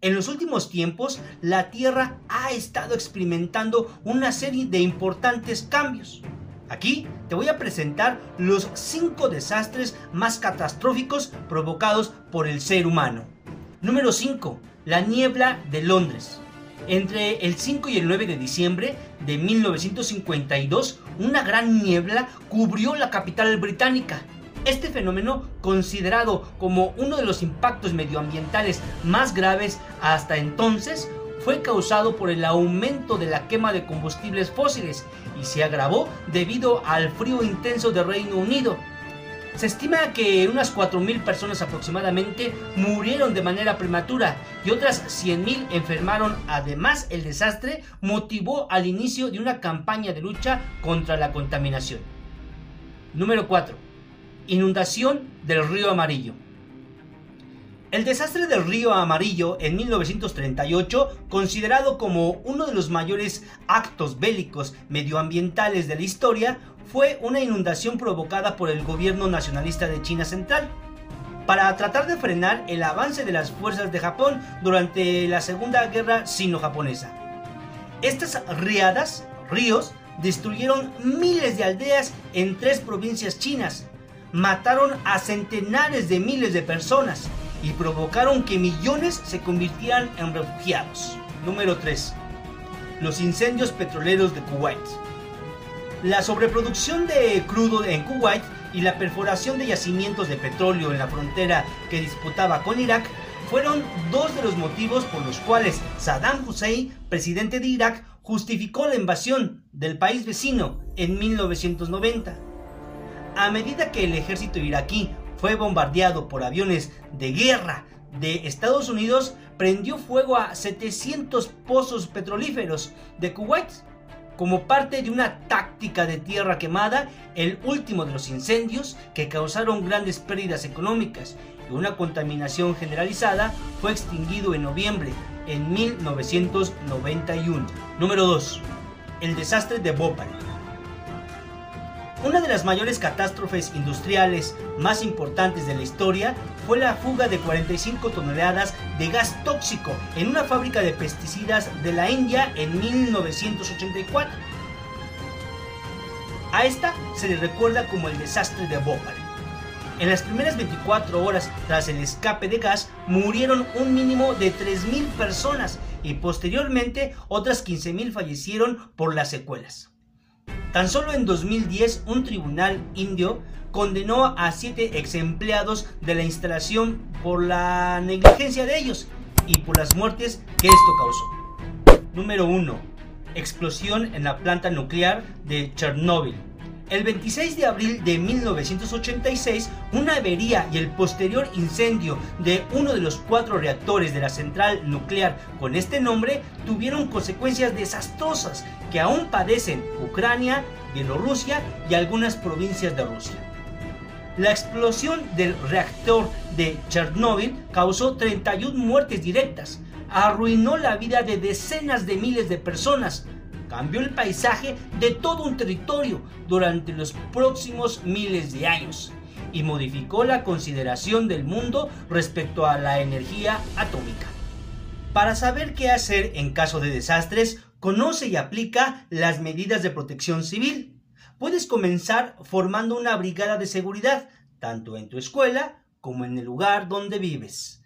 En los últimos tiempos, la Tierra ha estado experimentando una serie de importantes cambios. Aquí te voy a presentar los 5 desastres más catastróficos provocados por el ser humano. Número 5. La niebla de Londres. Entre el 5 y el 9 de diciembre de 1952, una gran niebla cubrió la capital británica este fenómeno, considerado como uno de los impactos medioambientales más graves hasta entonces, fue causado por el aumento de la quema de combustibles fósiles y se agravó debido al frío intenso del Reino Unido. Se estima que unas 4.000 personas aproximadamente murieron de manera prematura y otras 100.000 enfermaron. Además, el desastre motivó al inicio de una campaña de lucha contra la contaminación. Número 4 Inundación del río Amarillo. El desastre del río Amarillo en 1938, considerado como uno de los mayores actos bélicos medioambientales de la historia, fue una inundación provocada por el gobierno nacionalista de China Central para tratar de frenar el avance de las fuerzas de Japón durante la Segunda Guerra Sino-Japonesa. Estas riadas, ríos, destruyeron miles de aldeas en tres provincias chinas, mataron a centenares de miles de personas y provocaron que millones se convirtieran en refugiados. Número 3. Los incendios petroleros de Kuwait. La sobreproducción de crudo en Kuwait y la perforación de yacimientos de petróleo en la frontera que disputaba con Irak fueron dos de los motivos por los cuales Saddam Hussein, presidente de Irak, justificó la invasión del país vecino en 1990 a medida que el ejército iraquí fue bombardeado por aviones de guerra de Estados Unidos, prendió fuego a 700 pozos petrolíferos de Kuwait como parte de una táctica de tierra quemada, el último de los incendios que causaron grandes pérdidas económicas y una contaminación generalizada, fue extinguido en noviembre en 1991. Número 2. El desastre de Bhopal. Una de las mayores catástrofes industriales más importantes de la historia fue la fuga de 45 toneladas de gas tóxico en una fábrica de pesticidas de la India en 1984. A esta se le recuerda como el desastre de Bhopal. En las primeras 24 horas tras el escape de gas murieron un mínimo de 3.000 personas y posteriormente otras 15.000 fallecieron por las secuelas. Tan solo en 2010 un tribunal indio condenó a siete ex empleados de la instalación por la negligencia de ellos y por las muertes que esto causó. Número 1. Explosión en la planta nuclear de Chernóbil. El 26 de abril de 1986, una avería y el posterior incendio de uno de los cuatro reactores de la central nuclear con este nombre tuvieron consecuencias desastrosas que aún padecen Ucrania, Bielorrusia y algunas provincias de Rusia. La explosión del reactor de Chernóbil causó 31 muertes directas, arruinó la vida de decenas de miles de personas, cambió el paisaje de todo un territorio durante los próximos miles de años y modificó la consideración del mundo respecto a la energía atómica. Para saber qué hacer en caso de desastres, conoce y aplica las medidas de protección civil. Puedes comenzar formando una brigada de seguridad, tanto en tu escuela como en el lugar donde vives.